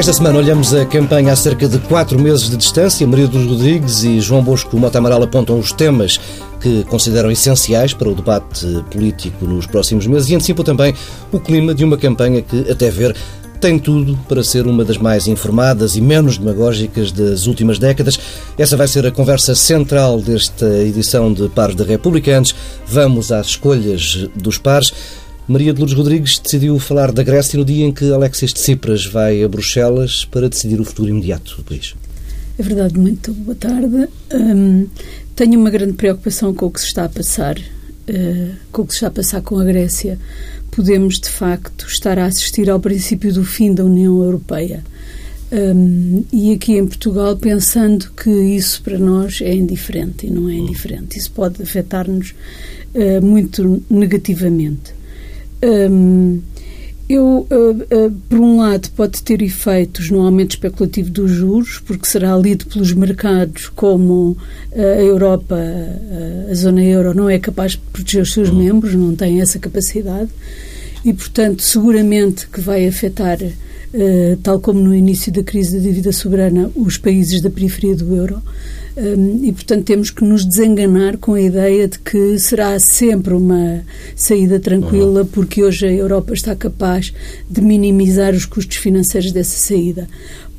Esta semana olhamos a campanha há cerca de quatro meses de distância. Maria dos Rodrigues e João Bosco Mota Amaral apontam os temas que consideram essenciais para o debate político nos próximos meses e antecipam também o clima de uma campanha que, até ver, tem tudo para ser uma das mais informadas e menos demagógicas das últimas décadas. Essa vai ser a conversa central desta edição de Pares de Republicanos. Vamos às escolhas dos pares. Maria de Lourdes Rodrigues decidiu falar da Grécia no dia em que Alexis Tsipras vai a Bruxelas para decidir o futuro imediato do país. É verdade, muito boa tarde. Hum, tenho uma grande preocupação com o que se está a passar, uh, com o que se está a passar com a Grécia. Podemos, de facto, estar a assistir ao princípio do fim da União Europeia. Um, e aqui em Portugal, pensando que isso para nós é indiferente e não é indiferente. Isso pode afetar-nos uh, muito negativamente. Um, eu, uh, uh, por um lado, pode ter efeitos no aumento especulativo dos juros, porque será lido pelos mercados como uh, a Europa, a zona euro, não é capaz de proteger os seus uhum. membros, não tem essa capacidade, e, portanto, seguramente que vai afetar, tal como no início da crise da dívida soberana, os países da periferia do euro. Um, e, portanto, temos que nos desenganar com a ideia de que será sempre uma saída tranquila, uhum. porque hoje a Europa está capaz de minimizar os custos financeiros dessa saída.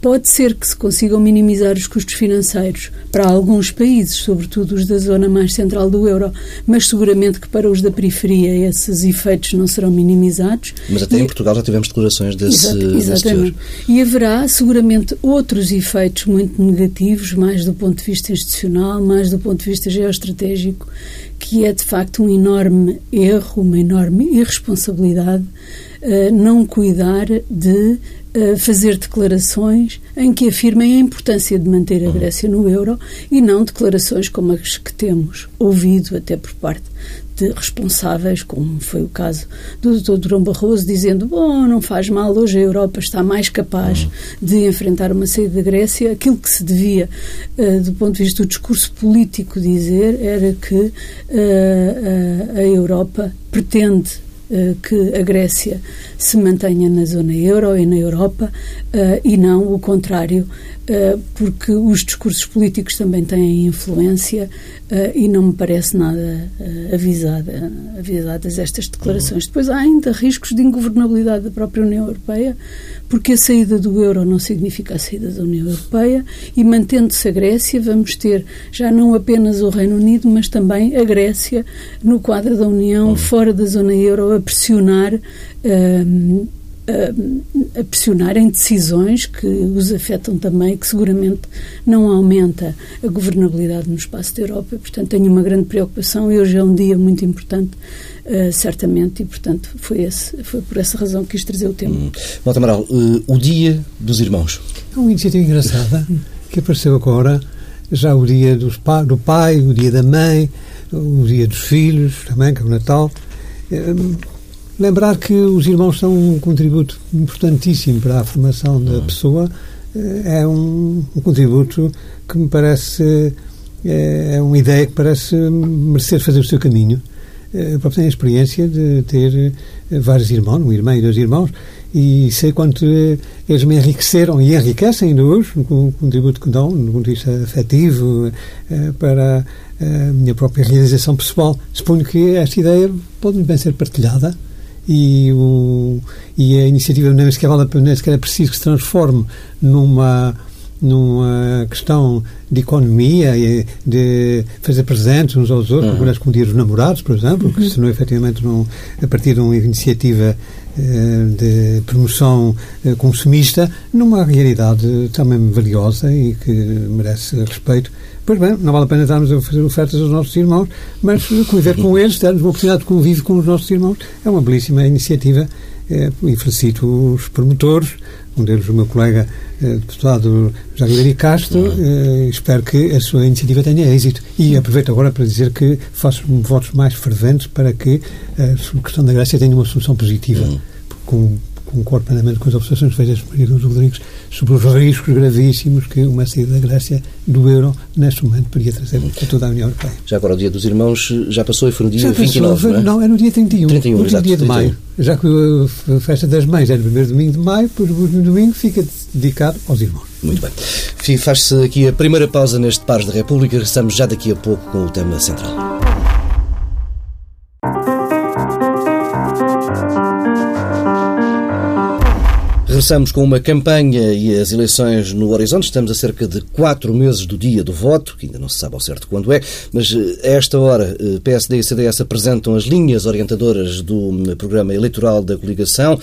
Pode ser que se consigam minimizar os custos financeiros para alguns países, sobretudo os da zona mais central do euro, mas seguramente que para os da periferia esses efeitos não serão minimizados. Mas até e, em Portugal já tivemos declarações desse, exatamente. Desse e haverá seguramente outros efeitos muito negativos, mais do ponto de vista institucional, mais do ponto de vista geoestratégico, que é de facto um enorme erro, uma enorme irresponsabilidade uh, não cuidar de fazer declarações em que afirmem a importância de manter a uhum. Grécia no euro e não declarações como as que temos ouvido até por parte de responsáveis, como foi o caso do Dr. Durão Barroso, dizendo: Bom, não faz mal, hoje a Europa está mais capaz uhum. de enfrentar uma saída da Grécia. Aquilo que se devia, uh, do ponto de vista do discurso político, dizer era que uh, a Europa pretende eh, que a Grécia se mantenha na zona euro e na Europa uh, e não o contrário, uh, porque os discursos políticos também têm influência e não me parece nada avisada, avisadas estas declarações. Depois há ainda riscos de ingovernabilidade da própria União Europeia, porque a saída do euro não significa a saída da União Europeia e mantendo-se a Grécia vamos ter já não apenas o Reino Unido, mas também a Grécia no quadro da União, fora da zona euro, pressionar uh, a pressionar em decisões que os afetam também, que seguramente não aumenta a governabilidade no espaço da Europa. Portanto, tenho uma grande preocupação e hoje é um dia muito importante, uh, certamente, e, portanto, foi, esse, foi por essa razão que quis trazer o tema. Hum. Malta Amaral, uh, o Dia dos Irmãos. É uma iniciativa engraçada que apareceu agora, já o dia dos pa do pai, o dia da mãe, o dia dos filhos também, que é o Natal. Uh, Lembrar que os irmãos são um contributo importantíssimo para a formação da pessoa. Eh, é um, um contributo que me parece. É, é uma ideia que parece merecer fazer o seu caminho. Eu próprio tenho a experiência de ter eh, vários irmãos, um irmão e dois irmãos, e sei quanto eh, eles me enriqueceram e enriquecem ainda hoje com o contributo que dão, do ponto de vista afetivo, para a minha própria realização pessoal. Suponho que esta ideia pode bem ser partilhada e, o, e a iniciativa nem sequer, vale, nem sequer é preciso que se transforme numa numa questão de economia e de fazer presentes uns aos outros, uhum. como dia dos namorados, por exemplo, uhum. que se não efetivamente não, a partir de uma iniciativa eh, de promoção eh, consumista, numa realidade também valiosa e que merece respeito. Pois bem, não vale a pena estarmos a fazer ofertas aos nossos irmãos, mas conviver com eles, termos uma oportunidade de convívio com os nossos irmãos, é uma belíssima iniciativa eh, e felicito os promotores, um deles o meu colega eh, deputado José Castro, uhum. espero que a sua iniciativa tenha êxito. E aproveito agora para dizer que faço votos mais ferventes para que a questão da Grécia tenha uma solução positiva. Uhum. Com, concordo plenamente com as observações feitas por Maria dos Rodrigues sobre os riscos gravíssimos que uma saída da Grécia do euro, neste momento, poderia trazer a toda a União Europeia. Já agora o Dia dos Irmãos já passou e foi no dia já 29, passou, não é? Não, é no dia 31. 31, no exato, dia de 31. maio. Já que a festa das mães é no primeiro domingo de maio, pois o último domingo fica dedicado aos irmãos. Muito bem. Faz-se aqui a primeira pausa neste Pares da República. Regressamos já daqui a pouco com o tema central. Regressamos com uma campanha e as eleições no horizonte. Estamos a cerca de quatro meses do dia do voto, que ainda não se sabe ao certo quando é, mas eh, a esta hora eh, PSD e CDS apresentam as linhas orientadoras do hum, programa eleitoral da coligação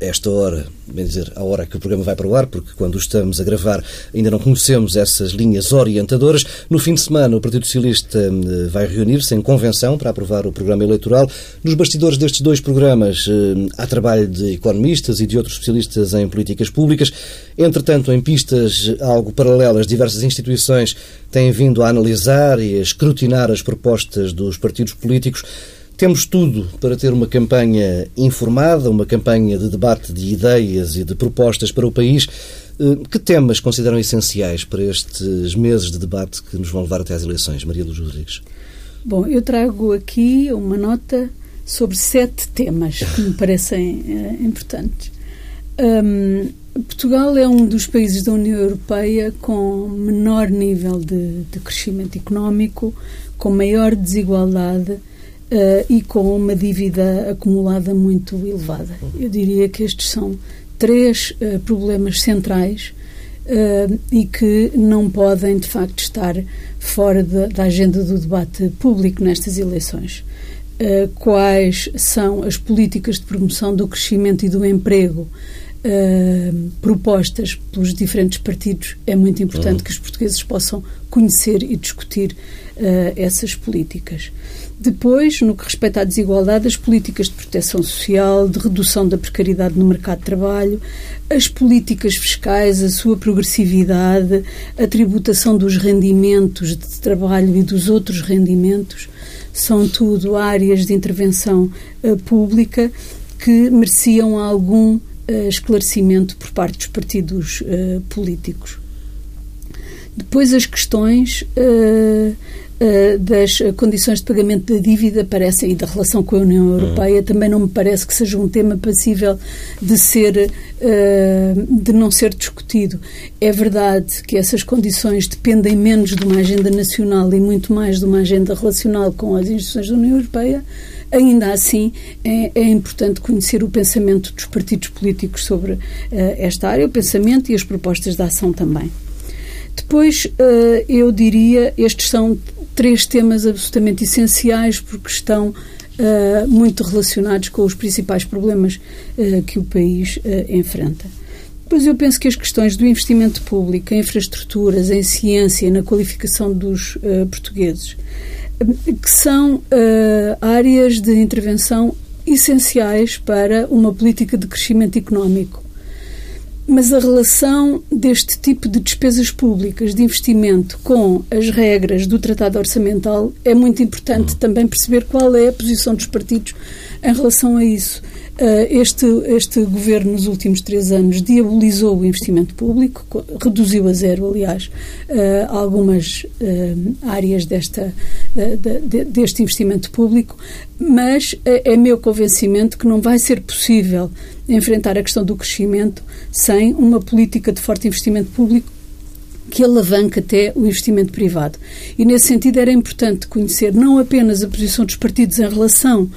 esta hora, bem dizer, a hora que o programa vai para o ar, porque quando estamos a gravar ainda não conhecemos essas linhas orientadoras. No fim de semana, o Partido Socialista eh, vai reunir-se em convenção para aprovar o programa eleitoral. Nos bastidores destes dois programas eh, há trabalho de economistas e de outros especialistas em políticas públicas. Entretanto, em pistas algo paralelas, diversas instituições têm vindo a analisar e a escrutinar as propostas dos partidos políticos. Temos tudo para ter uma campanha informada, uma campanha de debate de ideias e de propostas para o país. Eh, que temas consideram essenciais para estes meses de debate que nos vão levar até às eleições? Maria Luz Rodrigues. Bom, eu trago aqui uma nota sobre sete temas que me parecem é, importantes. Um, Portugal é um dos países da União Europeia com menor nível de, de crescimento económico, com maior desigualdade uh, e com uma dívida acumulada muito elevada. Eu diria que estes são três uh, problemas centrais uh, e que não podem, de facto, estar fora de, da agenda do debate público nestas eleições. quais são as políticas de promoção do crescimento e do emprego Uh, propostas pelos diferentes partidos, é muito importante uhum. que os portugueses possam conhecer e discutir uh, essas políticas. Depois, no que respeita à desigualdade, as políticas de proteção social, de redução da precariedade no mercado de trabalho, as políticas fiscais, a sua progressividade, a tributação dos rendimentos de trabalho e dos outros rendimentos, são tudo áreas de intervenção uh, pública que mereciam algum esclarecimento por parte dos partidos uh, políticos. Depois as questões uh, das condições de pagamento da dívida parecem, e da relação com a União Europeia, uhum. também não me parece que seja um tema passível de ser uh, de não ser discutido. É verdade que essas condições dependem menos de uma agenda nacional e muito mais de uma agenda relacional com as instituições da União Europeia. Ainda assim, é, é importante conhecer o pensamento dos partidos políticos sobre uh, esta área, o pensamento e as propostas de ação também. Depois, uh, eu diria, estes são três temas absolutamente essenciais porque estão uh, muito relacionados com os principais problemas que o país enfrenta. Depois eu penso que as questões do investimento público em infraestruturas, em ciência, na qualificação dos portugueses, que são áreas de intervenção essenciais para uma política de crescimento económico mas a relação deste tipo de despesas públicas de investimento com as regras do Tratado Orçamental é muito importante uhum. também perceber qual é a posição dos partidos em relação a isso. Uh, este, este governo, nos últimos três anos, diabolizou o investimento público, reduziu a zero, aliás, uh, algumas uh, áreas desta, de, deste investimento público, mas é meu convencimento que não vai ser possível enfrentar a questão do crescimento sem uma política de forte investimento público que alavanca até o investimento privado. E, nesse sentido, era importante conhecer não apenas a posição dos partidos em relação uh,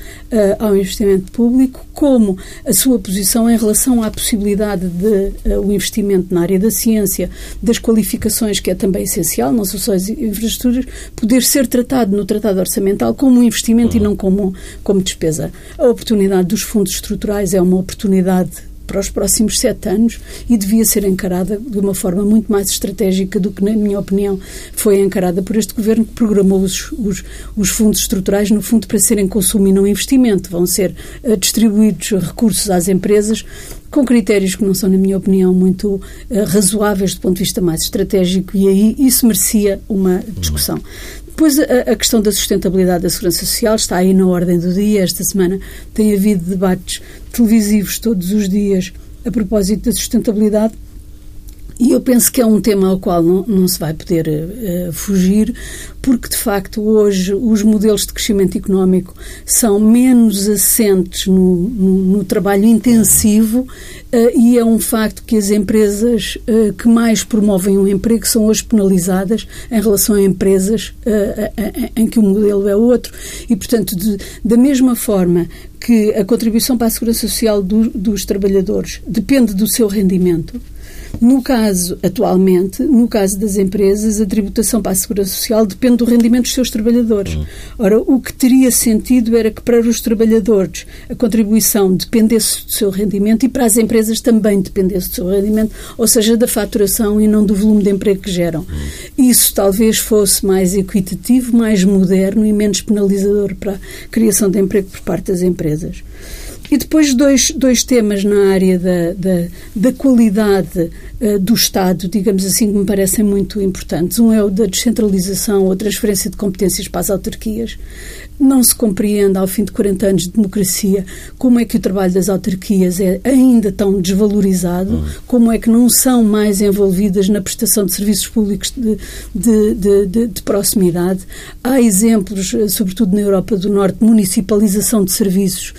ao investimento público, como a sua posição em relação à possibilidade de uh, o investimento na área da ciência, das qualificações, que é também essencial, não são só as infraestruturas, poder ser tratado no Tratado Orçamental como um investimento uhum. e não como, como despesa. A oportunidade dos fundos estruturais é uma oportunidade para os próximos sete anos e devia ser encarada de uma forma muito mais estratégica do que, na minha opinião, foi encarada por este governo que programou os, os, os fundos estruturais, no fundo, para serem consumo e não investimento. Vão ser uh, distribuídos recursos às empresas com critérios que não são, na minha opinião, muito uh, razoáveis do ponto de vista mais estratégico e aí isso merecia uma discussão. Depois, a, a, questão da sustentabilidade da segurança social está aí na ordem do dia. Esta semana tem havido debates televisivos todos os dias a propósito da sustentabilidade e eu penso que é um tema ao qual não, não se vai poder uh, fugir, porque de facto hoje os modelos de crescimento económico são menos assentes no, no, no trabalho intensivo uh, e é um facto que as empresas uh, que mais promovem o emprego são hoje penalizadas em relação a empresas em que o modelo é outro. E, portanto, de, da mesma forma que a contribuição para a segurança social do, dos trabalhadores depende do seu rendimento, no caso, atualmente, no caso das empresas, a tributação para a Segurança Social depende do rendimento dos seus trabalhadores. Uhum. Ora, o que teria sentido era que para os trabalhadores a contribuição dependesse do seu rendimento e para as empresas também dependesse do seu rendimento, ou seja, da faturação e não do volume de emprego que geram. Uhum. Isso talvez fosse mais equitativo, mais moderno e menos penalizador para a criação de emprego por parte das empresas. E depois dois, dois temas na área da, da, da qualidade uh, do Estado, digamos assim, que me parecem muito importantes. Um é o da descentralização ou transferência de competências para as autarquias. Não se compreende, ao fim de 40 anos de democracia, como é que o trabalho das autarquias é ainda tão desvalorizado, uhum. como é que não são mais envolvidas na prestação de serviços públicos de, de, de, de, de proximidade. Há exemplos, eh, sobretudo na Europa do Norte, de municipalização de serviços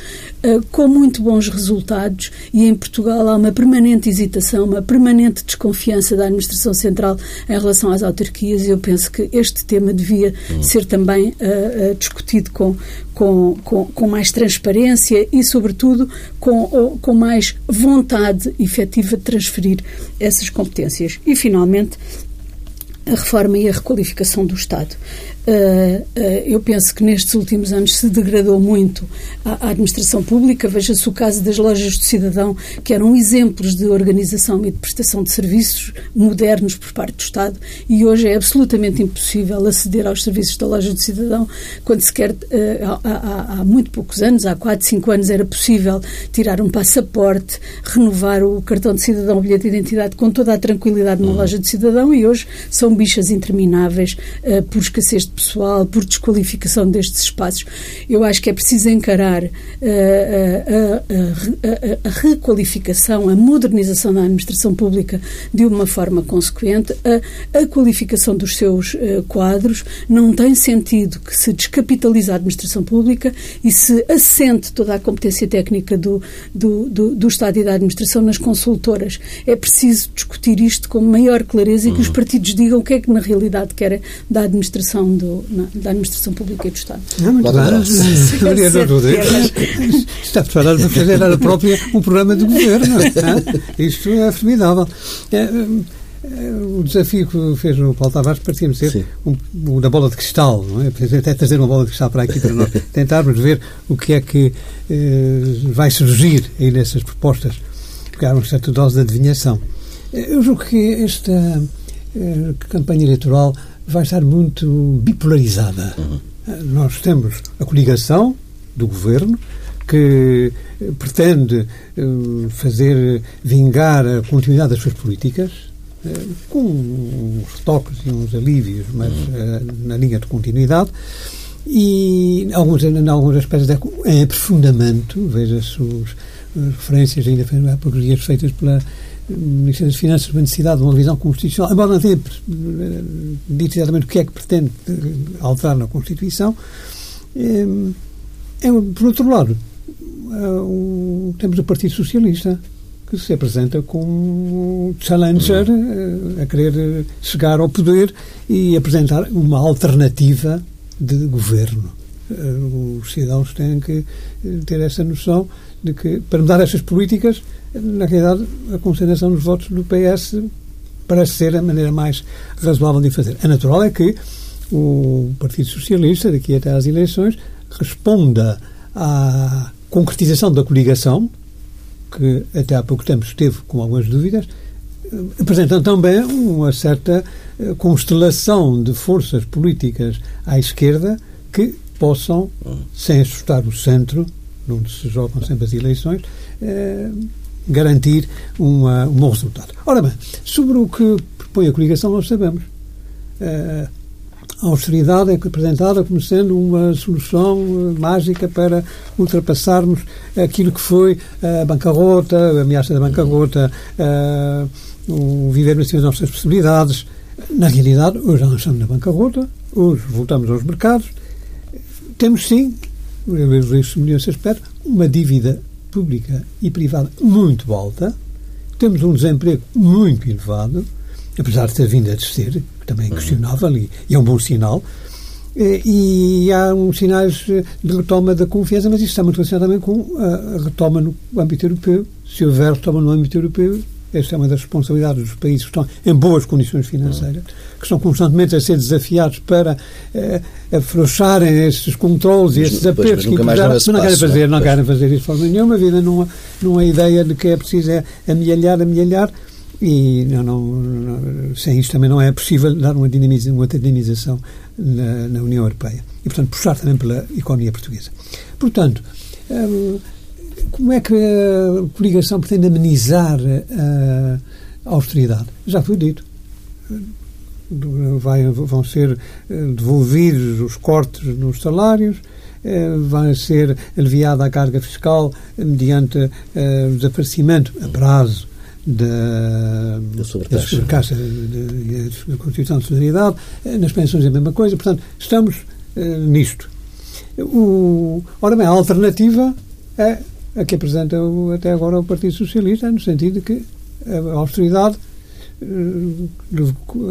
uh, com muito bons resultados e em Portugal há uma permanente hesitação, uma permanente desconfiança da administração central em relação às autarquias e eu penso que este tema devia uhum. ser também uh, uh, discutido com, com, com, com, mais transparência e, sobretudo, com, com mais vontade efetiva de transferir essas competências. E, finalmente, a reforma e a requalificação do Estado. Uh, uh, eu penso que nestes últimos anos se degradou muito a, administração pública. Veja-se o caso das lojas do cidadão, que eram exemplos de organização e de prestação de serviços modernos por parte do Estado, e hoje é absolutamente impossível aceder aos serviços da loja do cidadão, quando se quer, uh, há, há, muito poucos anos, há 4, 5 anos, era possível tirar um passaporte, renovar o cartão de cidadão, o bilhete de identidade com toda a tranquilidade numa uhum. loja de cidadão, e hoje são bichas intermináveis por escassez de pessoal, por desqualificação destes espaços. Eu acho que é preciso encarar uh, a, a, a, requalificação, a modernização da administração pública de uma forma consequente. A, qualificação dos seus uh, quadros não tem sentido que se descapitalize a administração pública e se assente toda a competência técnica do, do, do, do Estado e da administração nas consultoras. É preciso discutir isto com maior clareza e que os uhum. partidos digam o que é que na realidade querem da administração do, do, na, da administração pública e do Estado. Não, muito bem. Mariana Rodrigues está preparada para fazer ela própria um programa de governo. É? Isto é formidável. É, é, o desafio que fez o Paulo Tavares parecia-me ser um, um, da bola de cristal, não é? Até trazer uma bola de cristal para aqui para nós tentarmos ver o que é que eh, vai surgir aí nessas propostas, porque há uma certa dose de adivinhação. Eu julgo que esta eh, campanha eleitoral vai estar muito bipolarizada. Uhum. Nós temos a coligação do governo, que pretende uh, fazer vingar a continuidade das suas políticas, uh, com uns retoques e uns alívios, mas uh, na linha de continuidade. E alguns, em alguns aspectos é aprofundamento, veja-se as referências ainda feitas pela Ministério das Finanças uma necessidade de uma revisão constitucional, embora não tenha eh, dito exatamente o que é que pretende eh, alterar na Constituição. É, é, por outro lado, é, temos o Partido Socialista, que se apresenta como challenger a querer chegar ao poder e apresentar uma alternativa de governo. Os cidadãos têm que ter essa noção de que, para mudar estas políticas, na realidade, a concentração dos votos do PS parece ser a maneira mais razoável de fazer. A natural é que o Partido Socialista, daqui até às eleições, responda à concretização da coligação, que até há pouco tempo esteve com algumas dúvidas, apresentando também uma certa eh, constelação de forças políticas à esquerda que possam, sem assustar o centro, onde se jogam sempre as eleições, eh, garantir uma, um bom resultado. Ora bem, sobre o que propõe a coligação, nós sabemos. Uh, A austeridade é apresentada como sendo uma solução eh, mágica para ultrapassarmos aquilo que foi a bancarrota, a ameaça da bancarrota, uh, o viver acima das nossas possibilidades. Na realidade, hoje não estamos na bancarrota, hoje voltamos aos mercados. Temos sim, nesse aspecto, uma dívida pública e privada muito alta, temos um desemprego muito elevado, apesar de ter vindo a descer, que também é questionável e, e é um bom sinal, eh, e há uns sinais de retoma da confiança, mas isso está muito relacionado também com a retoma no âmbito europeu. Se houver retoma no âmbito europeu, esta é uma das responsabilidades dos países que estão em boas condições financeiras, que estão constantemente a ser desafiados para eh, afrouxarem esses controles e esses apertos que impuseram, mas não querem fazer, não querem fazer isso de forma nenhuma. A vida não, não é ideia de que é preciso é amealhar, amealhar, e não, não, sem isto também não é possível dar uma, dinamização, uma dinamização na, na, União Europeia. E, portanto, puxar também pela economia portuguesa. Portanto, hum, como é que a coligação pretende amenizar a austeridade? Já foi dito. Vai, vão ser eh, devolvidos os cortes nos salários, eh, vai ser aliviada a carga fiscal mediante uh, o desaparecimento a prazo da, da sobretaxa da Constituição de Solidariedade, nas pensões é a mesma coisa, portanto, estamos uh, nisto. O, ora bem, a alternativa é a que apresenta o, até agora o Partido Socialista, no sentido de que a austeridade uh,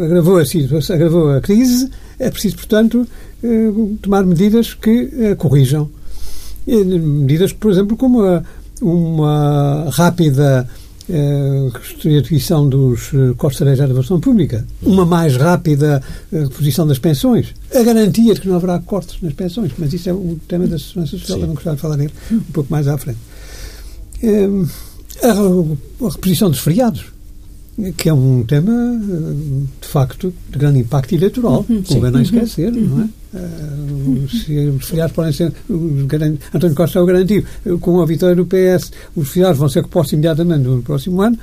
agravou a situação, agravou a crise, é preciso, portanto, uh, tomar medidas que uh, corrijam. Medidas, por exemplo, como a, uma rápida restituição dos costos da reservação pública, uma mais rápida reposição das pensões, a garantia de que não haverá cortes nas pensões, mas isso é um tema da segurança social, eu não gostava de falar nele um pouco mais à frente. Ehm, a, reposição dos feriados, que é um tema, eh, de facto, de grande impacto eleitoral, uhum, convém não esquecer, uhum. não é? Uh, os feriados podem ser. António Costa é o garantiu. Com a vitória do PS, os feriados vão ser repostos imediatamente no próximo ano.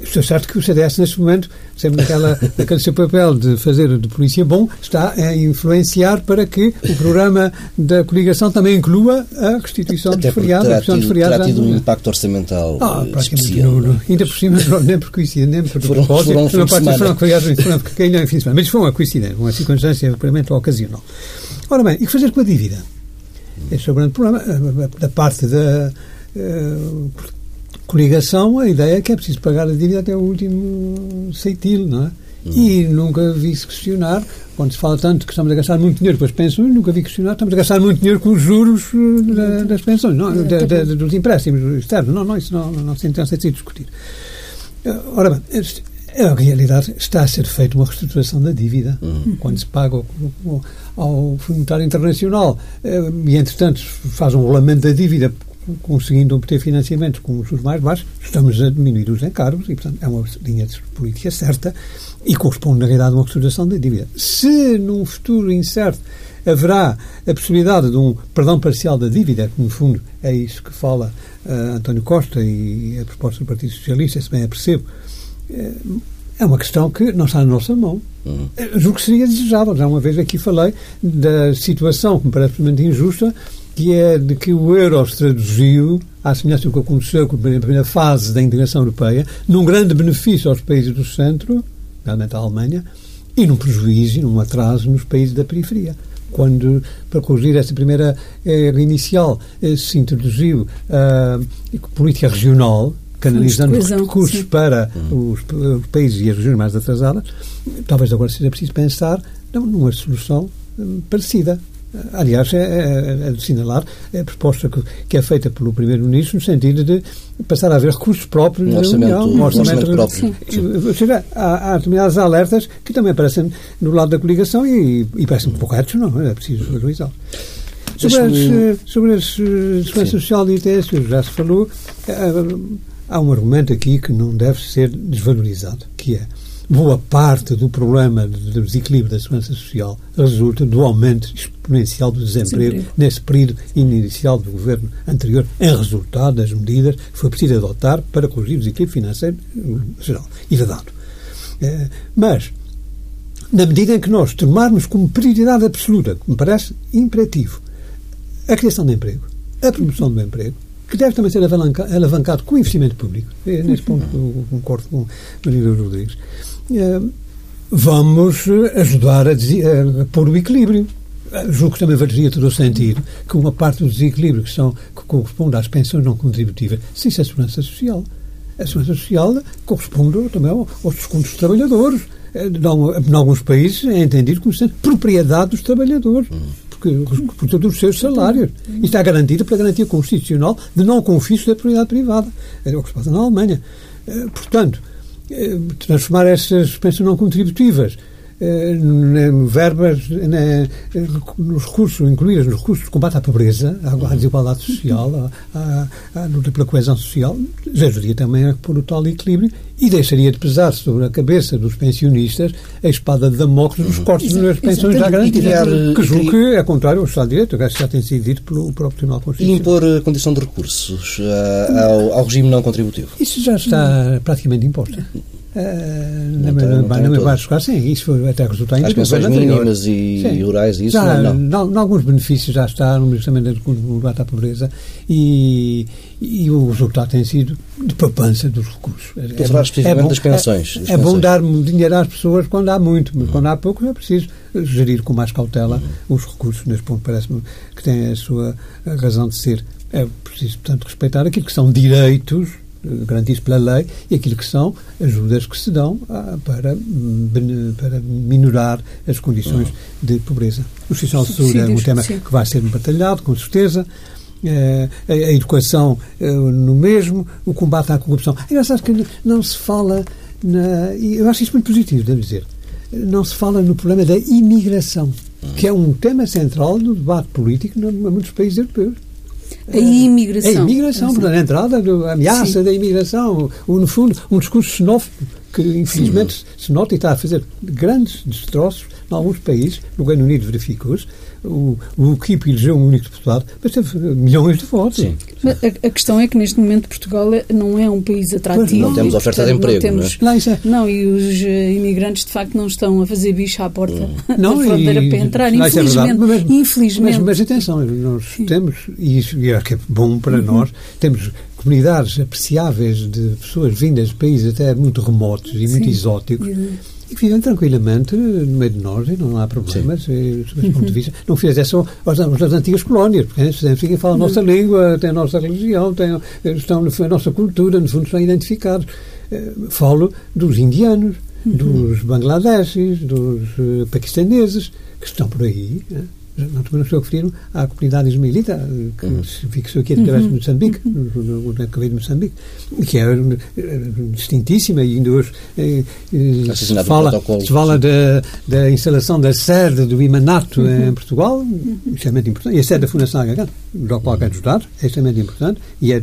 Estou certo que o CDS, neste momento, sempre naquela, naquele seu papel de fazer de polícia bom, está a influenciar para que o programa da coligação também inclua a restituição Até dos feriados. Terá, tido, feriados terá tido um impacto orçamental ah, especial. No, no, ainda por cima, nem por coincidência, nem por foram, propósito. Foram, foram, foram, foram foram, foram, fim de semana. Mas foi uma coincidência, uma circunstância puramente ocasional. Ora bem, e que fazer com a dívida? Esse é o grande problema. Da parte da. Uh, coligação, a ideia é que é preciso pagar a dívida até o último ceitil, não é? Uhum. E nunca vi se questionar, quando se fala tanto que estamos a gastar muito dinheiro com as pensões, nunca vi questionar, estamos a gastar muito dinheiro com os juros eh, da, das pensões, não, da, da, dos empréstimos externos. Não, não, isso não, não, não se tem sido discutir. Eh, ora bem, a realidade está a ser feita uma reestruturação da dívida. Uhum. Quando se paga ao, ao Fundo Monetário Internacional eh, e, entretanto, faz um rolamento da dívida conseguindo obter financiamentos com os juros mais baixos, estamos a diminuir os encargos e, portanto, é uma linha de política certa e corresponde, na realidade, a uma restauração da dívida. Se, num futuro incerto, haverá a possibilidade de um perdão parcial da dívida, que, no fundo, é isso que fala uh, António Costa e a proposta do Partido Socialista, se bem a percebo, uh, é uma questão que não está na nossa mão. Uhum. Julgo que seria desejável. Já uma vez aqui falei da situação que me parece injusta que é de que o euro se traduziu, à semelhança do que aconteceu na primeira fase da integração europeia, num grande benefício aos países do centro, realmente a Alemanha, e num prejuízo e num atraso nos países da periferia. Quando, para corrigir essa primeira era inicial, eh, se introduziu a política regional, canalizando os recursos sim. para os, os, países e as regiões mais atrasadas, talvez agora seja preciso pensar numa solução eh, parecida. Aliás, é, é, é de assinalar a proposta que, que é feita pelo Primeiro-Ministro no sentido de passar a haver recursos próprios um orçamento, União, um orçamento, orçamento próprio. Ou seja, há, há determinados alertas que também aparecem no lado da coligação e, e parecem corretos, não é? Preciso valorizá-los. Sobre as, sobre as segurança social e ITS, já se falou, há um argumento aqui que não deve ser desvalorizado, que é boa parte do problema do desequilíbrio da segurança social resulta do aumento exponencial do desemprego Sempre. nesse período inicial do governo anterior, em resultado das medidas que foi preciso adotar para corrigir o desequilíbrio financeiro geral e vedado. É, mas na medida em que nós tomarmos como prioridade absoluta, que me parece imperativo, a criação de emprego, a promoção do emprego, que deve também ser alavancado com investimento público. Nesse ponto eu concordo com Maria Rodrigues. É, vamos ajudar a, a, pôr o equilíbrio. Julgo que também faria todo o sentido que uma parte do desequilíbrio que, são, que corresponde às pensões não contributivas, se isso é a segurança social. A segurança social corresponde também aos descontos dos trabalhadores. É, em alguns países é entendido como sendo propriedade dos trabalhadores. Porque, por todos os seus salários. Isto está garantido pela garantia constitucional de não confisco da propriedade privada. É o que se passa na Alemanha. É, portanto, transformar essas pensões não contributivas eh, verbas né, nos recursos, incluídas nos recursos de combate à pobreza, à, desigualdade social, à, à, à luta pela coesão social, ajudaria também a pôr o tal equilíbrio e deixaria de pesar sobre a cabeça dos pensionistas a espada de Damocles dos uhum. cortes nas pensões já garantidas. Que julgo que é contrário ao Estado de Direito, que já tem sido dito pelo próprio Tribunal Constitucional. E impor a condição de recursos ao, ao regime não contributivo? Isso já está praticamente imposto. Não, não me vai buscar, sim, isso foi até resultar em As pensões mínimas e sim. rurais, isso já, não, não. alguns benefícios já está no também do combate à pobreza e, e o resultado tem sido de poupança dos recursos. Estou a falar especificamente das pensões. É, é bom dar dinheiro às pessoas quando há muito, mas uhum. quando há pouco é preciso gerir com mais cautela uhum. os recursos. Neste ponto parece-me que tem a sua razão de ser. É preciso, portanto, respeitar aquilo que são direitos garantidos pela lei e aquilo que são ajudas que se dão ah, para, para minorar as condições uhum. de pobreza. O social de saúde é um tema sim. que vai ser batalhado, com certeza. É, a, a, educação é, no mesmo, o combate à corrupção. É engraçado que não se fala, na, e eu acho isso muito positivo, devo dizer, não se fala no problema da imigração, que é um tema central do debate político em muitos países europeus. A imigração. A imigração, portanto, a entrada, a ameaça Sim. da imigração, o, no fundo, um discurso xenófobo que infelizmente Sim. se nota e está a fazer grandes destroços em alguns países, no Reino Unido verificou-se, o, o UKIP elegeu um único deputado, mas teve milhões de votos. Sim. A, a, questão é que neste momento Portugal é, não é um país atrativo. Não temos oferta de emprego, não, temos, não, é? não, e os uh, imigrantes de facto não estão a fazer bicho à porta não, da fronteira para entrar, não, infelizmente. É mas, infelizmente. Mas, mas, atenção, nós Sim. temos, e isso e é, que é bom para uhum. nós, temos comunidades apreciáveis de pessoas vindas de países até muito remotos e muito exóticos. Uhum e que vivem tranquilamente no meio de nós e não há problemas, e, sob esse ponto de uhum. vista. Não fizessem só as, as antigas colónias, porque né, falam a nossa língua, têm a nossa religião, têm, estão a nossa cultura, no fundo estão identificados. Eh, falo dos indianos, uhum. dos bangladeses, dos paquistaneses, que estão por aí. Né? Não, também não estou a referir à comunidade ismaelita, que uhum. se fixou aqui através uhum. de Moçambique, uhum. no, no, de Moçambique, que é eh, distintíssima e ainda hoje eh, eh se fala, se fala da, da instalação da sede do Imanato uhum. em Portugal, uhum. extremamente importante, e a sede da Fundação HK, do qual quero ajudar, é extremamente importante, e é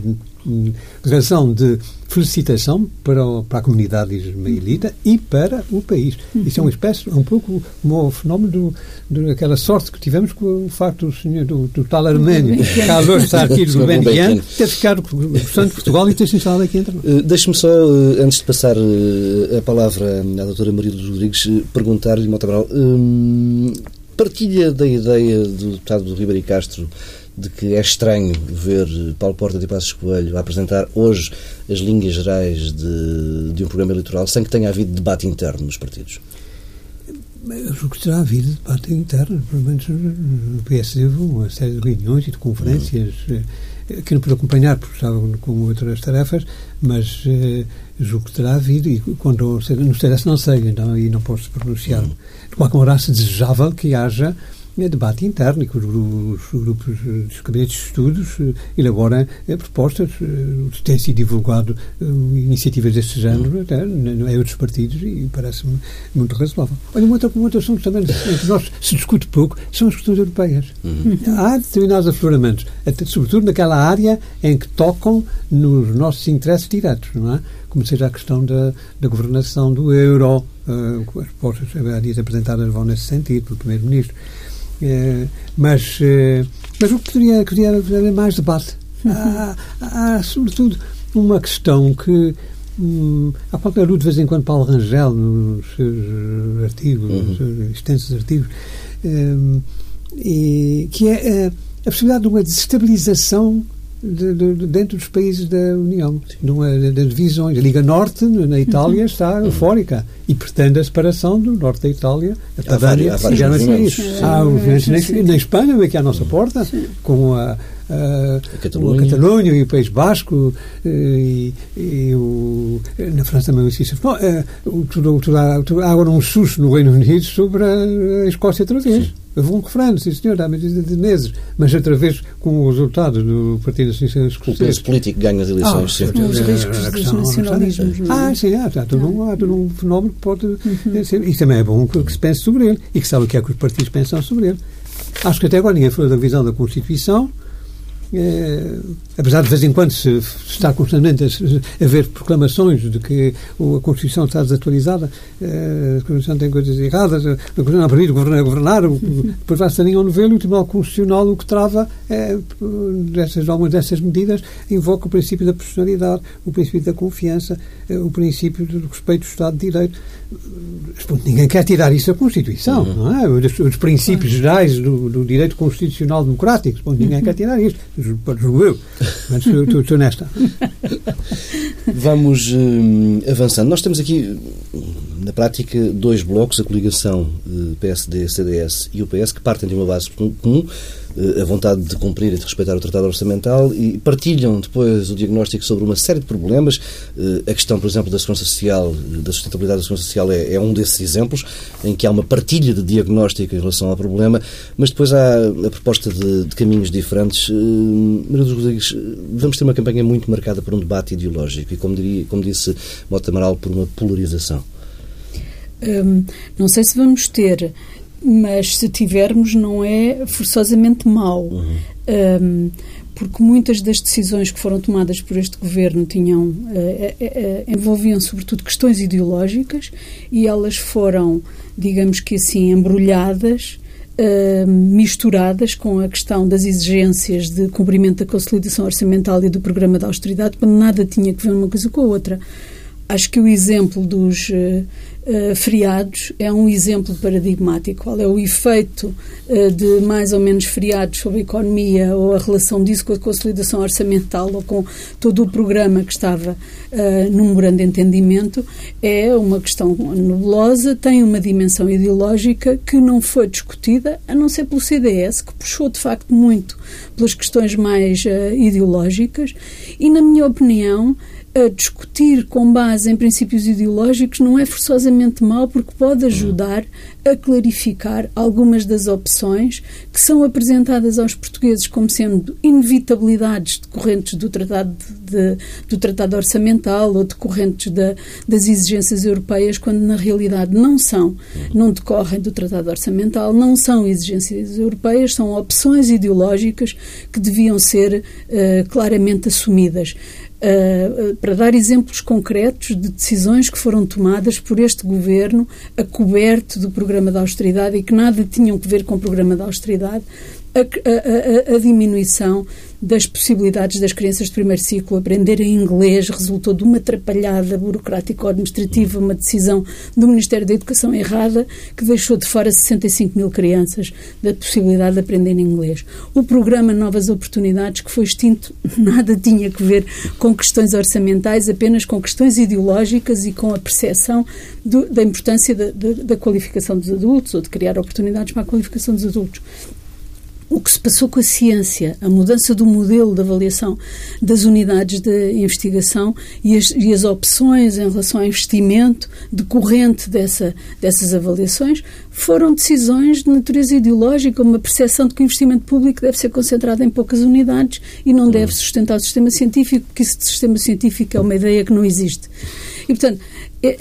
razão de felicitação para, o, para a comunidade ismaelita e para o país. Isso é uma espécie, é um pouco o fenómeno do, daquela sorte que tivemos com o facto do senhor, do, do tal armênio, Carlos estar aqui do Gulbenkian, ter ficado gostando de Portugal e ter se instalado aqui entre nós. Uh, Deixe-me só, uh, antes de passar uh, a palavra à doutora Maria dos Rodrigues, perguntar-lhe, Montabral, partilha da ideia do deputado do Ribeiro Castro de que é estranho ver Paulo Porta de Passos Coelho a apresentar hoje as linhas gerais de, de um programa eleitoral sem que tenha havido debate interno nos partidos? Eu julgo que terá havido debate interno, pelo menos no PSD houve uma série de reuniões e de conferências uhum. que não pude acompanhar porque estava com outras tarefas, mas eh, julgo que terá havido e quando no CDS não sei, então aí não posso pronunciar. Uhum. De qualquer maneira, se desejável que haja é debate interno e que os, os grupos dos gabinetes de estudos eh, elaboram eh, propostas. Eh, tem sido divulgado iniciativas deste género até, em outros partidos e parece-me muito razoável. Olha, um outro, um outro assunto também que nós se discute pouco são as questões europeias. Uhum. Há determinados afloramentos, sobretudo naquela área em que tocam nos nossos interesses diretos, não é? Como seja a questão da, da governação do euro, uh, as propostas apresentadas vão nesse sentido pelo Primeiro-Ministro. É, mas, é, mas eu poderia, queria haver mais debate. Há, há, sobretudo, uma questão que Hum, há pouco eu de vez em quando Paulo Rangel nos seus artigos, uhum. nos seus extensos artigos, hum, e, que é a, a possibilidade de uma desestabilização de, de, de, dentro dos países da União, de, de, divisões. A Liga Norte, na Itália, uhum. está eufórica e pretende a separação do norte da Itália. A há vários, há vários movimentos. Há movimentos na, na Espanha, aqui à nossa porta, com a, a, a, Catalunha. a Catalunha e o País Basco eh, e, e o, na França também existe. Bom, é, tudo, tudo, há, tudo, há agora um susto no Reino Unido sobre a, a Escócia outra vez. Sim. Houve um referendo, sim senhor, há de meses, mas outra vez com o resultado do Partido Nacionalista Escocês. O peso político ganha as eleições, ah, sempre. Os riscos dos nacionalismos. Ah, sim, há, há, todo um, há todo um fenómeno que pode uhum. ser. E também é bom que se pense sobre ele e que sabe o que é que os partidos pensam sobre ele. Acho que até agora ninguém falou da visão da Constituição é, apesar de, vez em quando se, está constantemente a, a ver proclamações de que a Constituição está desatualizada, é, a Constituição tem coisas erradas, a Constituição não permite governar, governar depois vai-se a nenhum novelo e o Tribunal Constitucional o que trava é, dessas, algumas dessas medidas invoca o princípio da personalidade, o princípio da confiança, o princípio do respeito do Estado de Direito. Ninguém quer tirar isso da Constituição, uhum. não é? Os, os princípios gerais do, do, direito constitucional democrático, ninguém quer tirar isso julgo mas estou nesta. Vamos uh, avançando. Nós temos aqui, na prática, dois blocos, a coligação uh, PSD-CDS e o PS, que partem de uma base comum, a vontade de cumprir e de respeitar o Tratado Orçamental e partilham depois o diagnóstico sobre uma série de problemas. a questão, por exemplo, da segurança social, da sustentabilidade da segurança social é, é, um desses exemplos, em que há uma partilha de diagnóstico em relação ao problema, mas depois há a proposta de, de caminhos diferentes. Maria dos Rodrigues, vamos ter uma campanha muito marcada por um debate ideológico e, como, diria, como disse Mota Amaral, por uma polarização. Hum, não sei se vamos ter, mas se tivermos, não é forçosamente mau. Uhum. Um, porque muitas das decisões que foram tomadas por este governo tinham uh, uh, envolviam sobretudo questões ideológicas e elas foram, digamos que assim, embrulhadas Uh, misturadas com a questão das exigências de cumprimento da consolidação orçamental e do programa de austeridade, quando nada tinha que ver uma coisa com a outra. Acho que o exemplo dos uh, feriados é um exemplo paradigmático. Qual é o efeito uh, de mais ou menos feriados sobre a economia ou a relação disso com a consolidação orçamental ou com todo o programa que estava uh, num grande entendimento? É uma questão nebulosa, tem uma dimensão ideológica que não foi discutida, a não ser pelo CDS, que puxou de facto muito pelas questões mais ideológicas e, na minha opinião, discutir com base em princípios ideológicos não é forçosamente mau, porque pode ajudar a clarificar algumas das opções que são apresentadas aos portugueses como sendo inevitabilidades decorrentes do Tratado, de, do tratado Orçamental ou decorrentes da, das exigências europeias, quando na realidade não são, não decorrem do Tratado Orçamental, não são exigências europeias, são opções ideológicas que deviam ser uh, claramente assumidas. Uh, para dar exemplos concretos de decisões que foram tomadas por este governo a coberto do programa de austeridade e que nada tinham que ver com o programa de austeridade, a, a, a, diminuição das possibilidades das crianças de primeiro ciclo aprenderem inglês resultou de uma atrapalhada burocrático-administrativa, uma decisão do Ministério da Educação errada que deixou de fora 65 mil crianças da possibilidade de aprender inglês. O programa Novas Oportunidades, que foi extinto, nada tinha que ver com questões orçamentais, apenas com questões ideológicas e com a percepção do, da importância da, da, da qualificação dos adultos ou de criar oportunidades para a qualificação dos adultos o que se passou com a ciência, a mudança do modelo de avaliação das unidades de investigação e as, e as opções em relação ao investimento decorrente dessa, dessas avaliações foram decisões de natureza ideológica, uma percepção de que o investimento público deve ser concentrado em poucas unidades e não deve sustentar o sistema científico, porque esse sistema científico é uma ideia que não existe. E, portanto,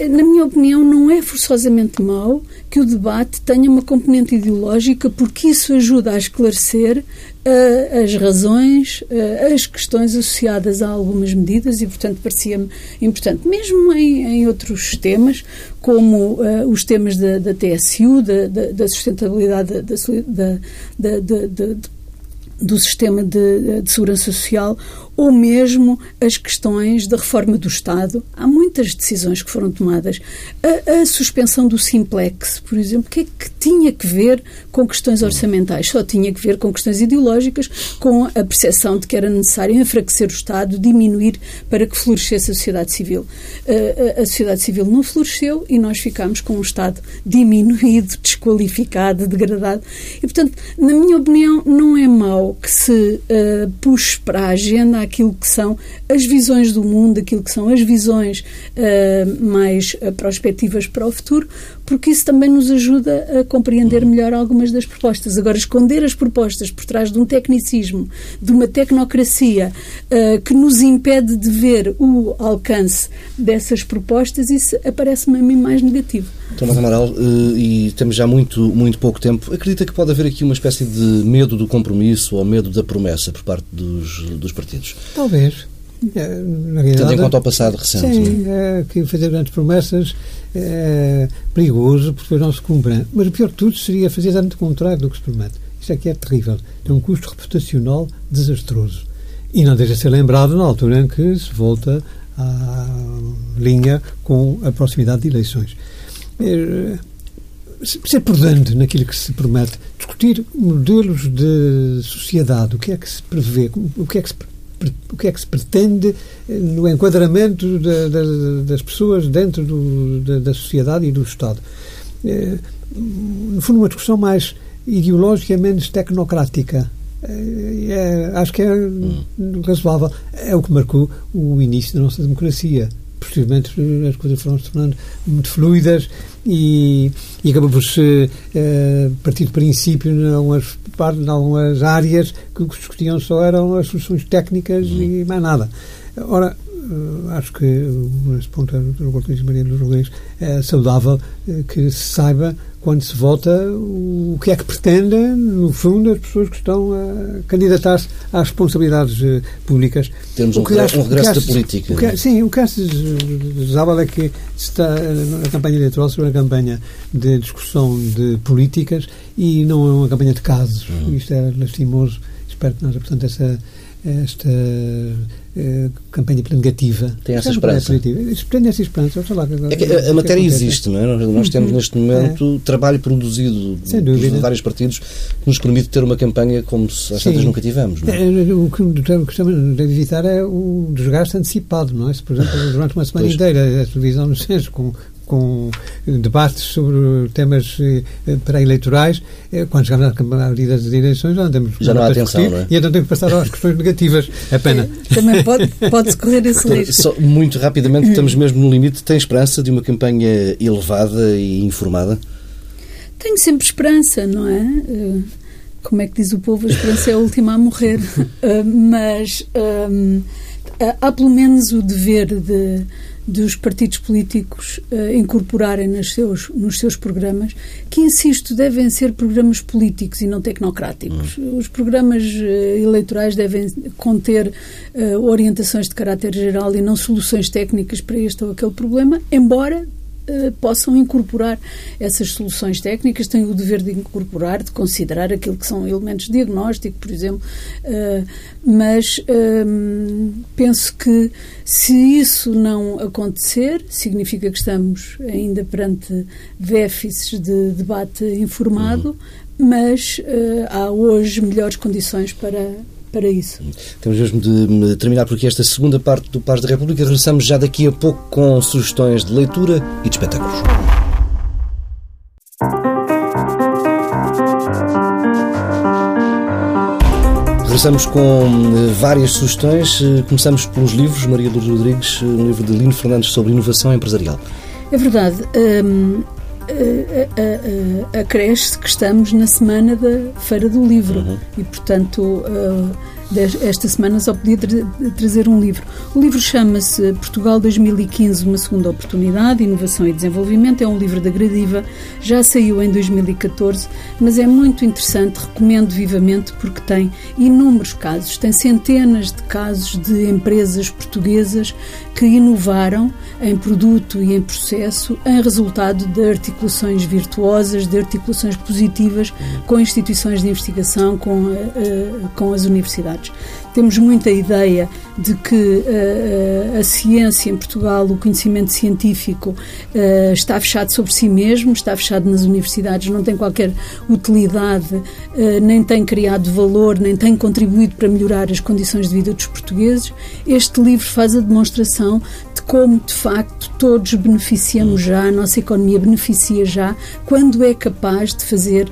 na minha opinião, não é forçosamente mau que o debate tenha uma componente ideológica, porque isso ajuda a esclarecer uh, as razões, uh, as questões associadas a algumas medidas e, portanto, parecia-me importante. Mesmo em, em, outros temas, como uh, os temas da, da TSU, da, da, da sustentabilidade da, da, do sistema de, de segurança social, ou mesmo as questões da reforma do Estado. Há muitas decisões que foram tomadas. A, a suspensão do Simplex, por exemplo, o que é que tinha que ver com questões orçamentais? Só tinha que ver com questões ideológicas, com a percepção de que era necessário enfraquecer o Estado, diminuir para que florescesse a sociedade civil. A, a, a sociedade civil não floresceu e nós ficámos com um Estado diminuído, desqualificado, degradado. E, portanto, na minha opinião, não é mau que se uh, puxe para a agenda aquilo que são as visões do mundo, aquilo que são as visões uh, mais uh, prospectivas para o futuro, porque isso também nos ajuda a compreender melhor algumas das propostas. Agora, esconder as propostas por trás de um tecnicismo, de uma tecnocracia uh, que nos impede de ver o alcance dessas propostas, isso aparece-me a mim mais negativo. Tomás Amaral, uh, e temos já muito, muito pouco tempo, acredita que pode haver aqui uma espécie de medo do compromisso ou medo da promessa por parte dos, dos partidos? Talvez. É, Tendo em conta o passado recente. Sim, é, que fazer grandes promessas é perigoso porque depois não se cumprem. Mas o pior de tudo seria fazer exatamente o contrário do que se promete. Isto é que é terrível. Tem um custo reputacional desastroso. E não deixa de ser lembrado na altura em que se volta à linha com a proximidade de eleições. É, ser prudente naquilo que se promete, discutir modelos de sociedade, o que é que se prevê, o que é que se o que é que se pretende eh, no enquadramento das pessoas dentro do, de, da sociedade e do Estado. É, no fundo, uma discussão mais ideológica menos tecnocrática. É, é, acho que é hum. razoável. É o que marcou o início da nossa democracia. Posteriormente, as coisas foram se tornando muito fluidas e, e acabou por se uh, partir de princípio em algumas, em algumas áreas que o que se discutiam só eram as soluções técnicas e mais nada. Ora, acho que nesse ponto do Dr. Maria dos Rodrigues é saudável uh, que se saiba quando se vota o que é que pretendem, no fundo, as pessoas que estão a candidatar-se às responsabilidades uh, públicas. Temos um, acho, um regresso da política. O que, é, sim, o que acho desejável é que está a campanha eleitoral sobre a campanha de discussão de políticas e não é uma campanha de casos. Uhum. Isto é lastimoso. Espero que nós, portanto, essa esta uh, campanha negativa. Tem essa esperança? Tem essa esperança. Lá, é que a, a matéria existe, não é? Nós temos uhum. neste momento é. trabalho produzido por vários partidos que nos permite ter uma campanha como se às tantas nunca tivemos. Não é? é o que gostamos de evitar é o desgaste antecipado, não é? Se, por exemplo, durante uma semana pois. inteira a televisão nos com com debates sobre temas eh, pré-eleitorais, eh, quando chegamos à medida de eleições já não temos já não há atenção, discutir, não é? E então temos que passar às questões negativas. É pena. Também pode, pode correr esse risco. Só, muito rapidamente, estamos mesmo no limite. Tem esperança de uma campanha elevada e informada? Tenho sempre esperança, não é? Eh, como é que diz o povo? A esperança é a última a morrer. Mas há pelo menos o dever de dos partidos políticos uh, incorporarem nos seus, nos seus programas, que, insisto, devem ser programas políticos e não tecnocráticos. Hum. Os programas uh, eleitorais devem conter uh, orientações de caráter geral e não soluções técnicas para este ou aquele problema, embora eh, possam incorporar essas soluções técnicas, têm o dever de incorporar, de considerar aquilo que são elementos de diagnóstico, por exemplo, uh, mas uh, penso que se isso não acontecer, significa que estamos ainda perante déficits de debate informado, uhum. mas há hoje melhores condições para para isso. Temos mesmo de terminar por aqui esta segunda parte do Paz da República. Regressamos já daqui a pouco com sugestões de leitura e de espetáculos. Regressamos com eh, várias sugestões. Eh, começamos pelos livros. Maria Lourdes Rodrigues, eh, um livro de Lino Fernandes sobre inovação empresarial. É verdade. Hum, acresce que estamos na semana da Feira do Livro uhum. e, portanto, uh, esta semana só podia tra trazer um livro. O livro chama-se Portugal 2015, uma segunda oportunidade, inovação e desenvolvimento. É um livro da Gradiva, já saiu em 2014, mas é muito interessante, recomendo vivamente porque tem inúmeros casos, tem centenas de casos de empresas portuguesas que inovaram em produto e em processo em resultado de articulações virtuosas, de articulações positivas com instituições de investigação, com, uh, com as universidades. Universidades. Temos muita ideia de que uh, a ciência em Portugal, o conhecimento científico, uh, está fechado sobre si mesmo, está fechado nas universidades, não tem qualquer utilidade, nem tem criado valor, nem tem contribuído para melhorar as condições de vida dos portugueses. Este livro faz a demonstração de como, de facto, todos beneficiamos já, a nossa economia beneficia já, quando é capaz de fazer,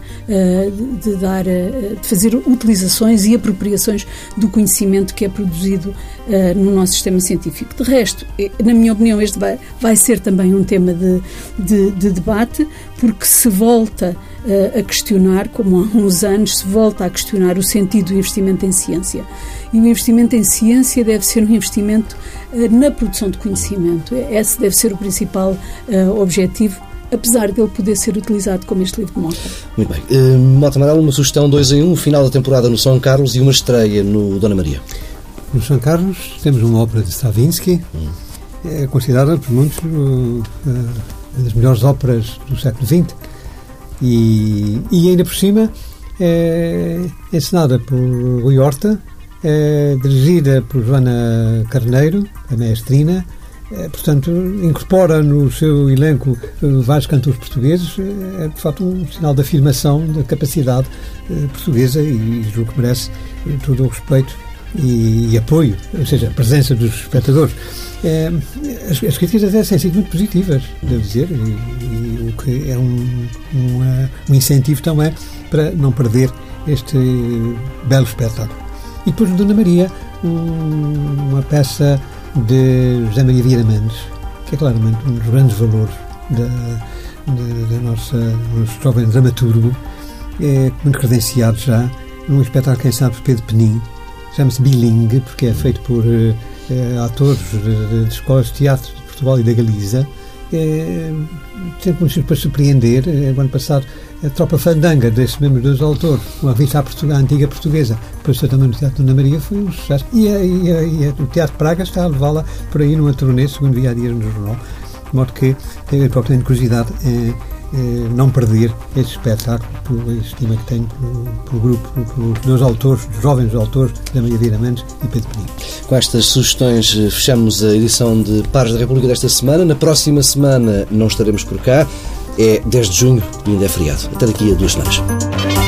de, dar, de fazer utilizações e apropriações do conhecimento que é produzido uh, no nosso sistema científico. De resto, eh, na minha opinião, este vai, vai ser também um tema de, de, de debate, porque se volta uh, a questionar, como há uns anos, se volta a questionar o sentido do investimento em ciência. E o investimento em ciência deve ser um investimento uh, na produção de conhecimento. Esse deve ser o principal objetivo apesar dele poder ser utilizado como este livro de Mota. Muito bem. Uh, Mota Amaral, uma sugestão 2 em 1, um, final da temporada no São Carlos e uma estreia no Dona Maria. No São Carlos temos uma ópera de Stravinsky, hum. é considerada por muitos uh, uma das melhores óperas do século XX e, e ainda por cima é encenada por Rui Horta, é dirigida por Joana Carneiro, a maestrina, é, portanto, incorpora no seu elenco eh, vários cantores portugueses, é de facto um sinal de afirmação da capacidade eh, portuguesa e julgo que merece todo o respeito e, e, apoio, ou seja, a presença dos espectadores. É, as, as, críticas até têm sido muito positivas, devo dizer, e, e, o que é um, um, um incentivo também para não perder este belo espetáculo. E depois Dona Maria, um, uma peça de José Maria Vieira Mendes, que é claramente um dos grandes valores da, da, da nossa, nosso jovem dramaturgo, é muito credenciado já, num espetáculo que é ensinado por Pedro Penin, chama-se Bilingue, porque é feito por uh, atores de, de, escolas de teatro de Portugal e da Galiza. É, sempre muito para surpreender. É, o ano passado, a Tropa Fandanga, desses mesmos dois autores, uma revista à, antiga portuguesa, apareceu também no Teatro Dona Maria, foi um sucesso. E, a, e, e o Teatro Praga está a levá-la por aí numa turnê, segundo via a dias no jornal, de modo que tenho a curiosidade. É, não perder este espetáculo, pela estima que tenho pelo, pelo grupo, pelos meus autores, jovens autores, da Maria Vieira Mendes e Pedro Peninho. Com estas sugestões eh, fechamos a edição de Pares da República desta semana. Na próxima semana não estaremos por cá. É 10 de junho e ainda é feriado. Até daqui a duas semanas.